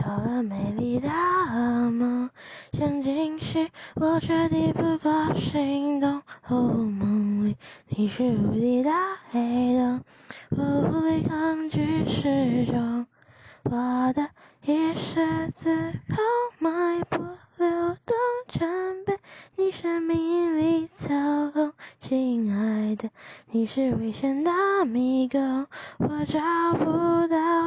做了美丽的梦，想惊喜，我却抵不过心动。哦，梦里你是无敌的黑洞，我无力抗拒失重，我的意识自控，脉搏流动，全被你生命里操控。亲爱的，你是危险的迷宫，我找不到。